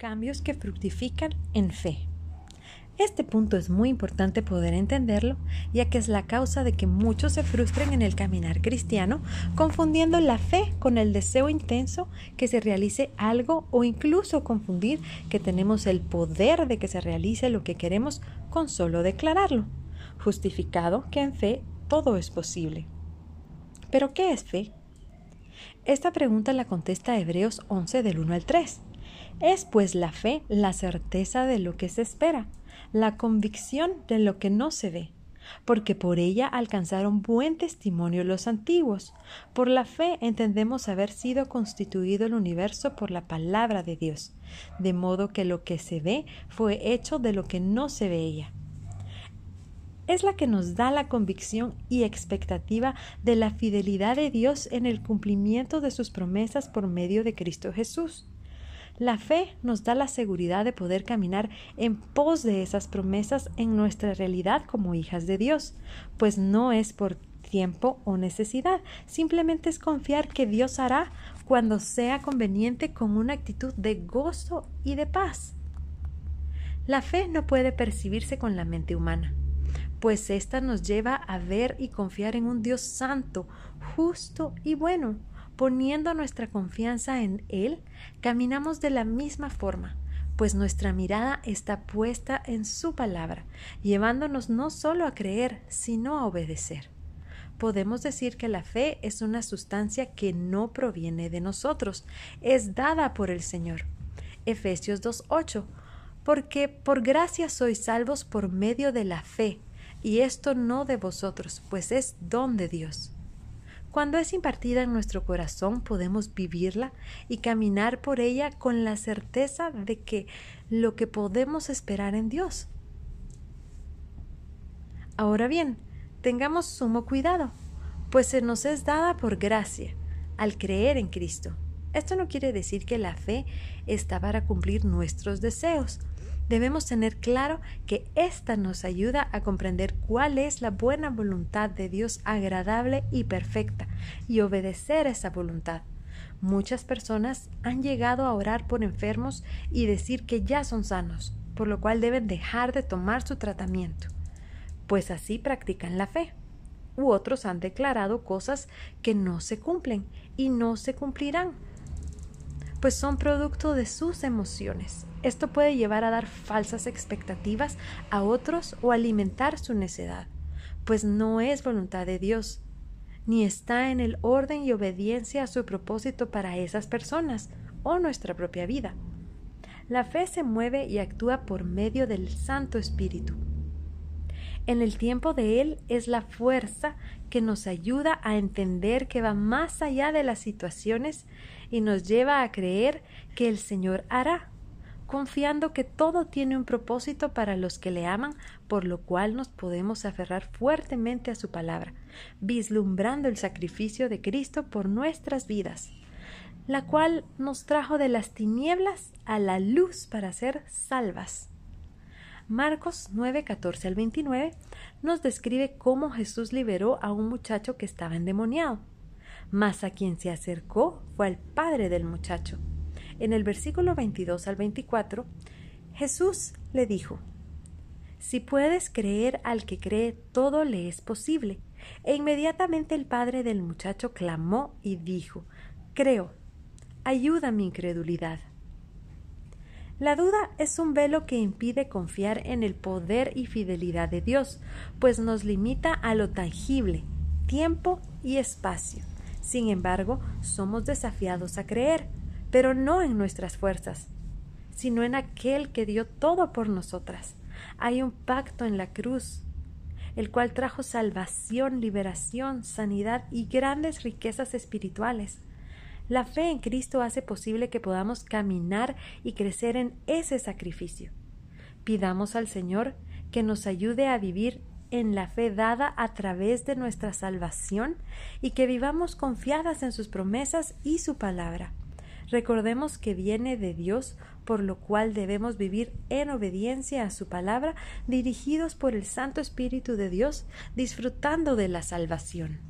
Cambios que fructifican en fe. Este punto es muy importante poder entenderlo, ya que es la causa de que muchos se frustren en el caminar cristiano, confundiendo la fe con el deseo intenso que se realice algo o incluso confundir que tenemos el poder de que se realice lo que queremos con solo declararlo, justificado que en fe todo es posible. ¿Pero qué es fe? Esta pregunta la contesta Hebreos 11 del 1 al 3. Es pues la fe la certeza de lo que se espera, la convicción de lo que no se ve, porque por ella alcanzaron buen testimonio los antiguos. Por la fe entendemos haber sido constituido el universo por la palabra de Dios, de modo que lo que se ve fue hecho de lo que no se veía es la que nos da la convicción y expectativa de la fidelidad de Dios en el cumplimiento de sus promesas por medio de Cristo Jesús. La fe nos da la seguridad de poder caminar en pos de esas promesas en nuestra realidad como hijas de Dios, pues no es por tiempo o necesidad, simplemente es confiar que Dios hará cuando sea conveniente con una actitud de gozo y de paz. La fe no puede percibirse con la mente humana pues ésta nos lleva a ver y confiar en un Dios santo, justo y bueno. Poniendo nuestra confianza en Él, caminamos de la misma forma, pues nuestra mirada está puesta en su palabra, llevándonos no solo a creer, sino a obedecer. Podemos decir que la fe es una sustancia que no proviene de nosotros, es dada por el Señor. Efesios 2.8 Porque por gracia sois salvos por medio de la fe, y esto no de vosotros, pues es don de Dios. Cuando es impartida en nuestro corazón podemos vivirla y caminar por ella con la certeza de que lo que podemos esperar en Dios. Ahora bien, tengamos sumo cuidado, pues se nos es dada por gracia, al creer en Cristo. Esto no quiere decir que la fe está para cumplir nuestros deseos, debemos tener claro que ésta nos ayuda a comprender cuál es la buena voluntad de Dios agradable y perfecta y obedecer esa voluntad. Muchas personas han llegado a orar por enfermos y decir que ya son sanos, por lo cual deben dejar de tomar su tratamiento, pues así practican la fe. U otros han declarado cosas que no se cumplen y no se cumplirán, pues son producto de sus emociones. Esto puede llevar a dar falsas expectativas a otros o alimentar su necedad, pues no es voluntad de Dios, ni está en el orden y obediencia a su propósito para esas personas o nuestra propia vida. La fe se mueve y actúa por medio del Santo Espíritu. En el tiempo de Él es la fuerza que nos ayuda a entender que va más allá de las situaciones y nos lleva a creer que el Señor hará confiando que todo tiene un propósito para los que le aman, por lo cual nos podemos aferrar fuertemente a su palabra, vislumbrando el sacrificio de Cristo por nuestras vidas, la cual nos trajo de las tinieblas a la luz para ser salvas. Marcos 9, 14 al 29 nos describe cómo Jesús liberó a un muchacho que estaba endemoniado, mas a quien se acercó fue padre del muchacho en el versículo 22 al 24, Jesús le dijo, Si puedes creer al que cree, todo le es posible. E inmediatamente el padre del muchacho clamó y dijo, Creo, ayuda mi incredulidad. La duda es un velo que impide confiar en el poder y fidelidad de Dios, pues nos limita a lo tangible, tiempo y espacio. Sin embargo, somos desafiados a creer, pero no en nuestras fuerzas, sino en aquel que dio todo por nosotras. Hay un pacto en la cruz, el cual trajo salvación, liberación, sanidad y grandes riquezas espirituales. La fe en Cristo hace posible que podamos caminar y crecer en ese sacrificio. Pidamos al Señor que nos ayude a vivir en la fe dada a través de nuestra salvación y que vivamos confiadas en sus promesas y su palabra. Recordemos que viene de Dios, por lo cual debemos vivir en obediencia a su palabra, dirigidos por el Santo Espíritu de Dios, disfrutando de la salvación.